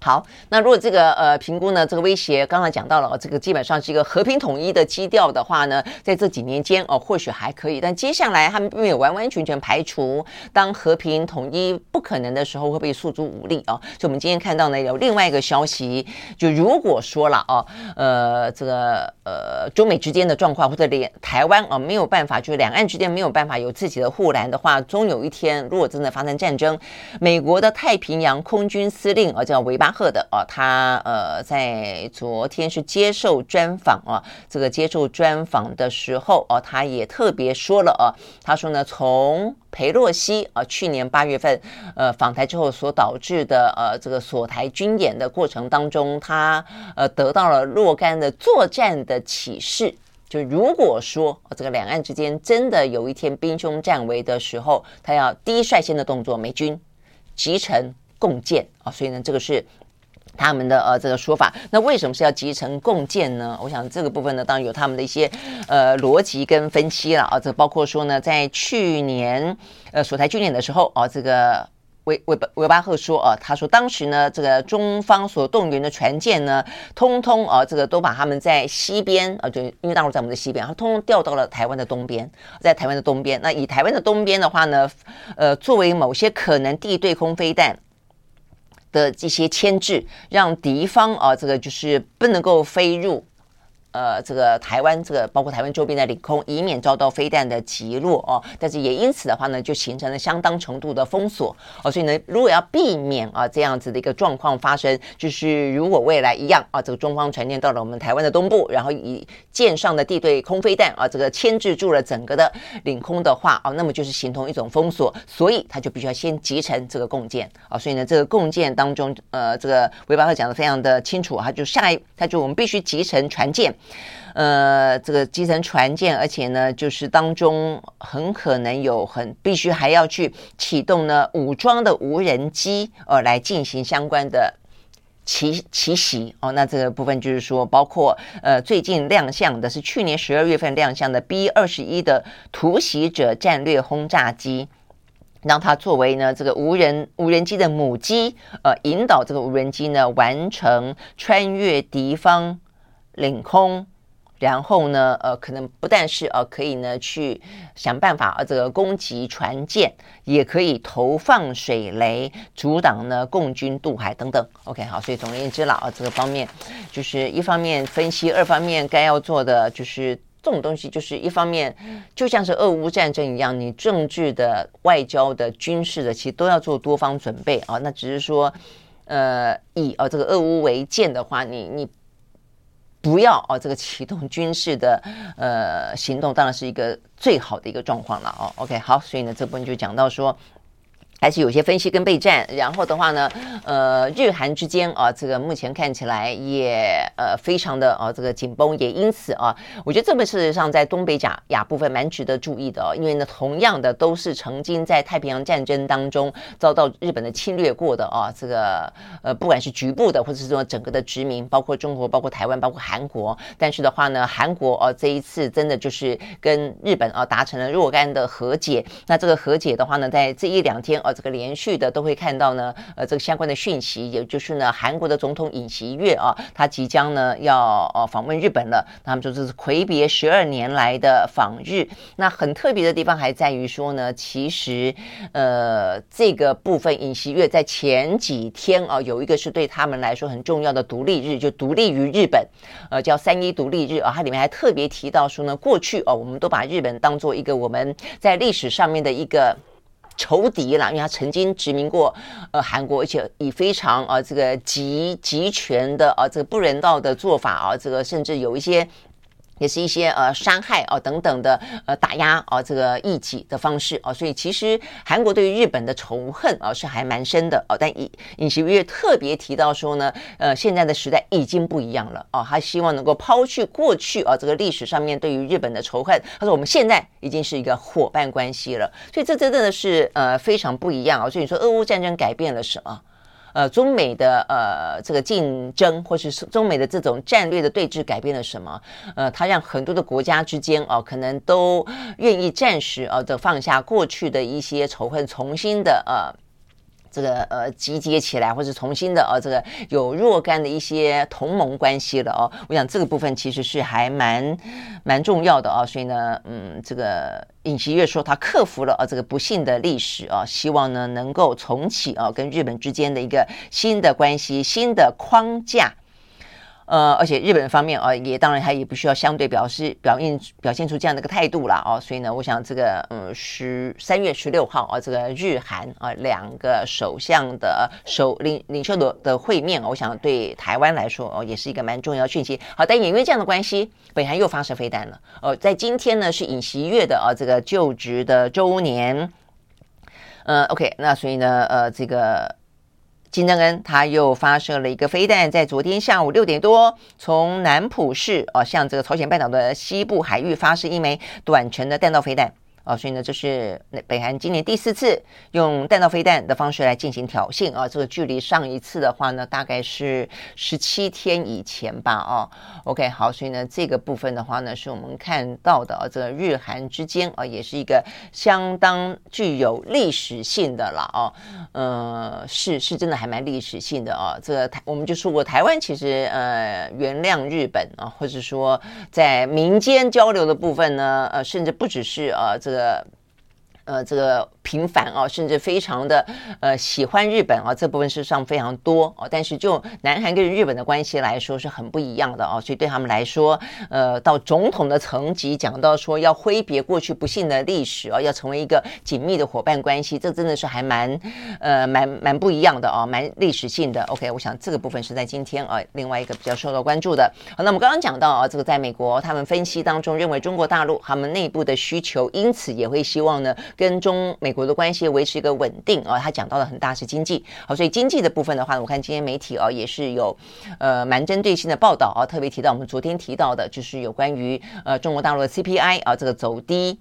好，那如果这个呃评估呢，这个威胁刚才讲到了，这个基本上是一个和平统一的基调的话呢，在这几年间哦，或许还可以，但接下来他们并没有完完全全排除，当和平统一不可能的时候，会不会诉诸武力啊？所以我们今天看到呢，有另外一个消息，就如果说了哦，呃，这个呃中美之间的状况或者连台湾啊没有办法，就是两岸之间没有办法有自己的护栏的话，终有一天，如果真的发生战争，美国的太平洋空军司令啊叫韦巴。赫的哦，他呃在昨天是接受专访啊，这个接受专访的时候啊，他也特别说了啊，他说呢，从裴洛西啊去年八月份呃访台之后所导致的呃这个锁台军演的过程当中，他呃得到了若干的作战的启示，就如果说这个两岸之间真的有一天兵凶战危的时候，他要第一率先的动作，美军集成共建啊，所以呢，这个是。他们的呃这个说法，那为什么是要集成共建呢？我想这个部分呢，当然有他们的一些呃逻辑跟分析了啊。这包括说呢，在去年呃锁台军演的时候啊，这个韦韦巴韦巴赫说啊，他说当时呢，这个中方所动员的船舰呢，通通啊这个都把他们在西边啊，就因为大陆在我们的西边，他通通调到了台湾的东边，在台湾的东边。那以台湾的东边的话呢，呃，作为某些可能地对空飞弹。的这些牵制，让敌方啊，这个就是不能够飞入呃这个台湾这个包括台湾周边的领空，以免遭到飞弹的击落哦。但是也因此的话呢，就形成了相当程度的封锁哦。所以呢，如果要避免啊这样子的一个状况发生，就是如果未来一样啊，这个中方传电到了我们台湾的东部，然后以舰上的地对空飞弹啊这个牵制住了整个的领空的话啊，那么就是形同一种封锁，所以他就必须要先集成这个共建啊。所以呢，这个共建当中，呃，这个韦巴赫讲的非常的清楚，他就下一，他就我们必须集成船舰。呃，这个基层船舰，而且呢，就是当中很可能有很必须还要去启动呢武装的无人机，呃，来进行相关的奇奇袭哦。那这个部分就是说，包括呃最近亮相的是去年十二月份亮相的 B 二十一的突袭者战略轰炸机，让它作为呢这个无人无人机的母机，呃，引导这个无人机呢完成穿越敌方领空。然后呢，呃，可能不但是呃，可以呢去想办法呃，这个攻击船舰，也可以投放水雷，阻挡呢共军渡海等等。OK，好，所以总而言之了啊，这个方面就是一方面分析，二方面该要做的就是这种东西，就是一方面就像是俄乌战争一样，你政治的、外交的、军事的，其实都要做多方准备啊。那只是说，呃，以呃这个俄乌为鉴的话，你你。不要哦，这个启动军事的呃行动，当然是一个最好的一个状况了哦。OK，好，所以呢，这部分就讲到说。还是有些分析跟备战，然后的话呢，呃，日韩之间啊，这个目前看起来也呃非常的啊这个紧绷，也因此啊，我觉得这个事实上在东北亚亚部分蛮值得注意的哦，因为呢，同样的都是曾经在太平洋战争当中遭到日本的侵略过的啊，这个呃不管是局部的或者是说整个的殖民，包括中国、包括台湾、包括韩国，但是的话呢，韩国哦、啊、这一次真的就是跟日本啊达成了若干的和解，那这个和解的话呢，在这一两天啊。这个连续的都会看到呢，呃，这个相关的讯息，也就是呢，韩国的总统尹锡悦啊，他即将呢要呃访问日本了。那么说这是魁别十二年来的访日。那很特别的地方还在于说呢，其实呃这个部分尹锡悦在前几天啊，有一个是对他们来说很重要的独立日，就独立于日本，呃，叫三一独立日啊。它里面还特别提到说呢，过去哦，我们都把日本当做一个我们在历史上面的一个。仇敌了，因为他曾经殖民过呃韩国，而且以非常啊、呃、这个极极权的啊、呃、这个不人道的做法啊，这个甚至有一些。也是一些呃伤害啊、哦、等等的呃打压啊、哦、这个异己的方式啊、哦，所以其实韩国对于日本的仇恨啊、哦、是还蛮深的哦。但尹尹锡悦特别提到说呢，呃现在的时代已经不一样了哦，他希望能够抛去过去啊、哦、这个历史上面对于日本的仇恨，他说我们现在已经是一个伙伴关系了，所以这真的是呃非常不一样啊、哦。所以你说俄乌战争改变了什么？呃，中美的呃这个竞争，或是中美的这种战略的对峙，改变了什么？呃，它让很多的国家之间哦、可能都愿意暂时呃的放下过去的一些仇恨，重新的呃。这个呃集结起来，或者重新的呃这个有若干的一些同盟关系了哦。我想这个部分其实是还蛮蛮重要的哦。所以呢，嗯，这个尹锡悦说他克服了呃这个不幸的历史啊，希望呢能够重启啊跟日本之间的一个新的关系、新的框架。呃，而且日本方面啊，也当然他也不需要相对表示表现表现出这样的一个态度了哦。所以呢，我想这个嗯，十三月十六号啊，这个日韩啊两个首相的首领领袖的的会面，我想对台湾来说哦，也是一个蛮重要的讯息。好，但也因为这样的关系，北韩又发射飞弹了。哦，在今天呢是尹锡悦的啊这个就职的周年。呃，OK，那所以呢，呃，这个。金正恩他又发射了一个飞弹，在昨天下午六点多，从南浦市啊向这个朝鲜半岛的西部海域发射一枚短程的弹道飞弹。啊，所以呢，这是北韩今年第四次用弹道飞弹的方式来进行挑衅啊。这个距离上一次的话呢，大概是十七天以前吧。哦，OK，好，所以呢，这个部分的话呢，是我们看到的啊，这个日韩之间啊，也是一个相当具有历史性的了啊。呃，是是真的还蛮历史性的啊。这个台我们就说过，台湾其实呃原谅日本啊，或者说在民间交流的部分呢，呃，甚至不只是呃这个。呃，这个频繁啊，甚至非常的呃喜欢日本啊，这部分事实上非常多哦。但是就南韩跟日本的关系来说是很不一样的哦，所以对他们来说，呃，到总统的层级讲到说要挥别过去不幸的历史啊，要成为一个紧密的伙伴关系，这真的是还蛮呃蛮蛮不一样的哦，蛮历史性的。OK，我想这个部分是在今天啊另外一个比较受到关注的。好，那我们刚刚讲到啊，这个在美国他们分析当中认为中国大陆他们内部的需求，因此也会希望呢。跟中美国的关系维持一个稳定啊，他讲到的很大是经济，好，所以经济的部分的话，我看今天媒体啊也是有呃蛮针对性的报道啊，特别提到我们昨天提到的，就是有关于呃中国大陆的 CPI 啊这个走低，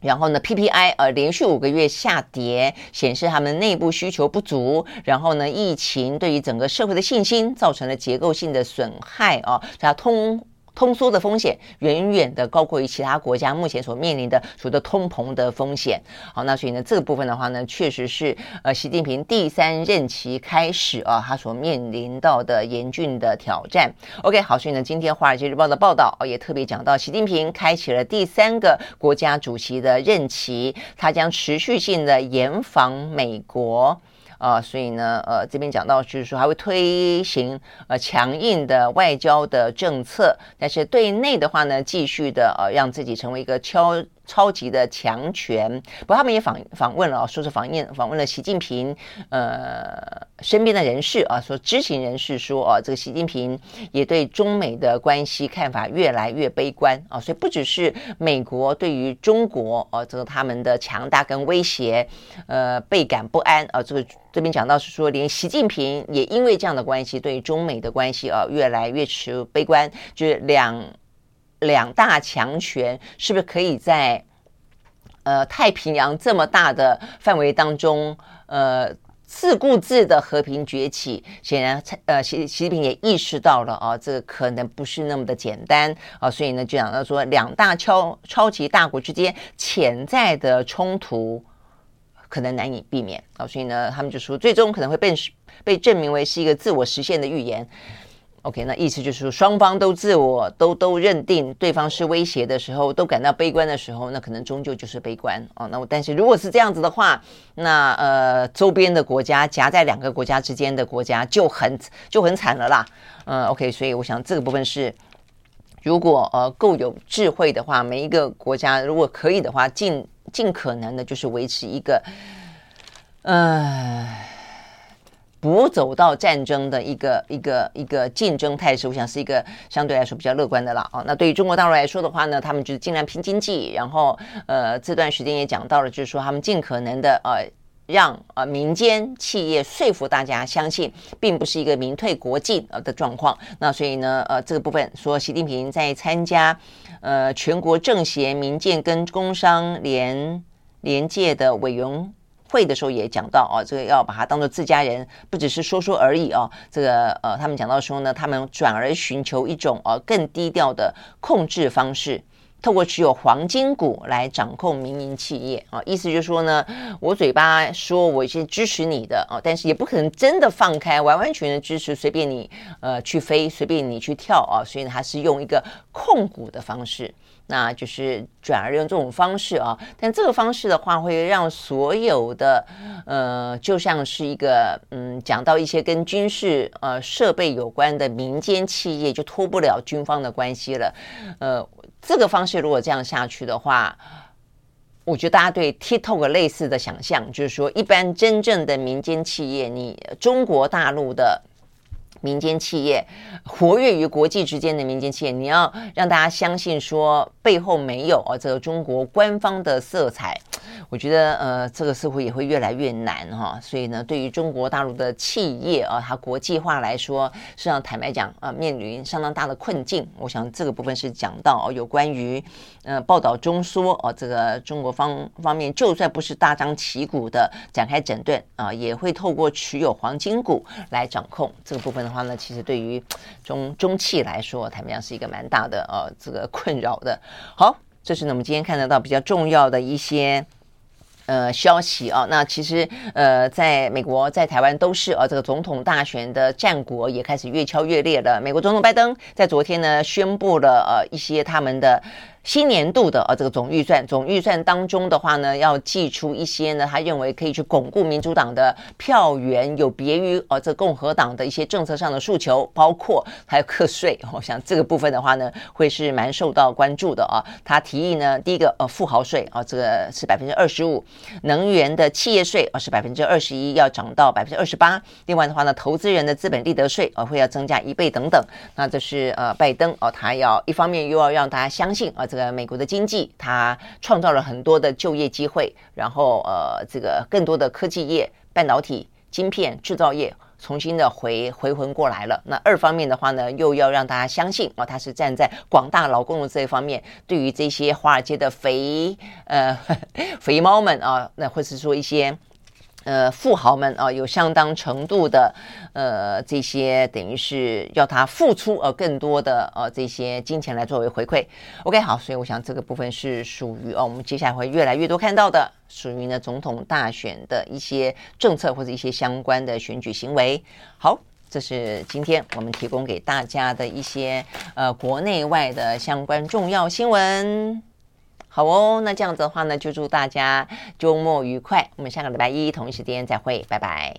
然后呢 PPI 呃连续五个月下跌，显示他们内部需求不足，然后呢疫情对于整个社会的信心造成了结构性的损害啊，它通。通缩的风险远远的高过于其他国家目前所面临的所谓的通膨的风险。好，那所以呢，这个部分的话呢，确实是呃，习近平第三任期开始啊，他所面临到的严峻的挑战。OK，好，所以呢，今天《华尔街日报》的报道也特别讲到，习近平开启了第三个国家主席的任期，他将持续性的严防美国。啊、所以呢，呃，这边讲到就是说，还会推行呃强硬的外交的政策，但是对内的话呢，继续的呃让自己成为一个敲超级的强权。不过他们也访访问了，说是访问访问了习近平呃身边的人士啊，说知情人士说啊，这个习近平也对中美的关系看法越来越悲观啊，所以不只是美国对于中国啊这个他们的强大跟威胁呃倍感不安啊，这个。这边讲到是说，连习近平也因为这样的关系，对中美的关系啊越来越持悲观，就是两两大强权是不是可以在呃太平洋这么大的范围当中呃自顾自的和平崛起？显然，呃习习近平也意识到了啊，这个可能不是那么的简单啊，所以呢，就讲到说两大超超级大国之间潜在的冲突。可能难以避免啊，所以呢，他们就说最终可能会被被证明为是一个自我实现的预言。OK，那意思就是说双方都自我都都认定对方是威胁的时候，都感到悲观的时候，那可能终究就是悲观啊。那我但是如果是这样子的话，那呃周边的国家夹在两个国家之间的国家就很就很惨了啦。嗯，OK，所以我想这个部分是。如果呃够有智慧的话，每一个国家如果可以的话，尽尽可能的就是维持一个，呃，不走到战争的一个一个一个竞争态势，我想是一个相对来说比较乐观的了啊，那对于中国大陆来说的话呢，他们就是尽量拼经济，然后呃这段时间也讲到了，就是说他们尽可能的呃。让呃民间企业说服大家相信，并不是一个民退国进呃的状况。那所以呢，呃这个部分说，习近平在参加呃全国政协民建跟工商联联界的委员会的时候，也讲到哦，这个要把它当做自家人，不只是说说而已哦。这个呃，他们讲到说呢，他们转而寻求一种呃更低调的控制方式。透过持有黄金股来掌控民营企业啊，意思就是说呢，我嘴巴说我是支持你的啊，但是也不可能真的放开，完完全全支持，随便你呃去飞，随便你去跳啊，所以呢，还是用一个控股的方式，那就是转而用这种方式啊，但这个方式的话，会让所有的呃，就像是一个嗯，讲到一些跟军事呃设备有关的民间企业，就脱不了军方的关系了，呃。这个方式如果这样下去的话，我觉得大家对 TikTok 类似的想象，就是说，一般真正的民间企业，你中国大陆的民间企业，活跃于国际之间的民间企业，你要让大家相信说背后没有啊这个中国官方的色彩。我觉得呃，这个似乎也会越来越难哈，所以呢，对于中国大陆的企业啊，它国际化来说，实际上坦白讲啊，面临相当大的困境。我想这个部分是讲到哦，有关于呃报道中说哦，这个中国方方面就算不是大张旗鼓的展开整顿啊，也会透过持有黄金股来掌控这个部分的话呢，其实对于中中企来说，坦白讲是一个蛮大的呃这个困扰的。好，这是呢我们今天看得到比较重要的一些。呃，消息啊，那其实呃，在美国、在台湾都是啊，这个总统大选的战国也开始越敲越烈了。美国总统拜登在昨天呢，宣布了呃一些他们的新年度的啊这个总预算，总预算当中的话呢，要寄出一些呢，他认为可以去巩固民主党的票源，有别于呃这共和党的一些政策上的诉求，包括还有课税。我想这个部分的话呢，会是蛮受到关注的啊。他提议呢，第一个呃富豪税啊，这个是百分之二十五，能源的企业税啊是百分之二十一，要涨到百分之二十八。另外的话呢，投资人的资本利得税啊会要增加一倍等等。那这是呃拜登哦，他要一方面又要让大家相信啊这。呃，美国的经济它创造了很多的就业机会，然后呃，这个更多的科技业、半导体、晶片制造业重新的回回魂过来了。那二方面的话呢，又要让大家相信啊，它是站在广大劳工的这一方面，对于这些华尔街的肥呃 肥猫们啊，那或是说一些。呃，富豪们啊，有相当程度的呃，这些等于是要他付出呃更多的呃这些金钱来作为回馈。OK，好，所以我想这个部分是属于哦，我们接下来会越来越多看到的，属于呢总统大选的一些政策或者一些相关的选举行为。好，这是今天我们提供给大家的一些呃国内外的相关重要新闻。好哦，那这样子的话呢，就祝大家周末愉快。我们下个礼拜一同一时间再会，拜拜。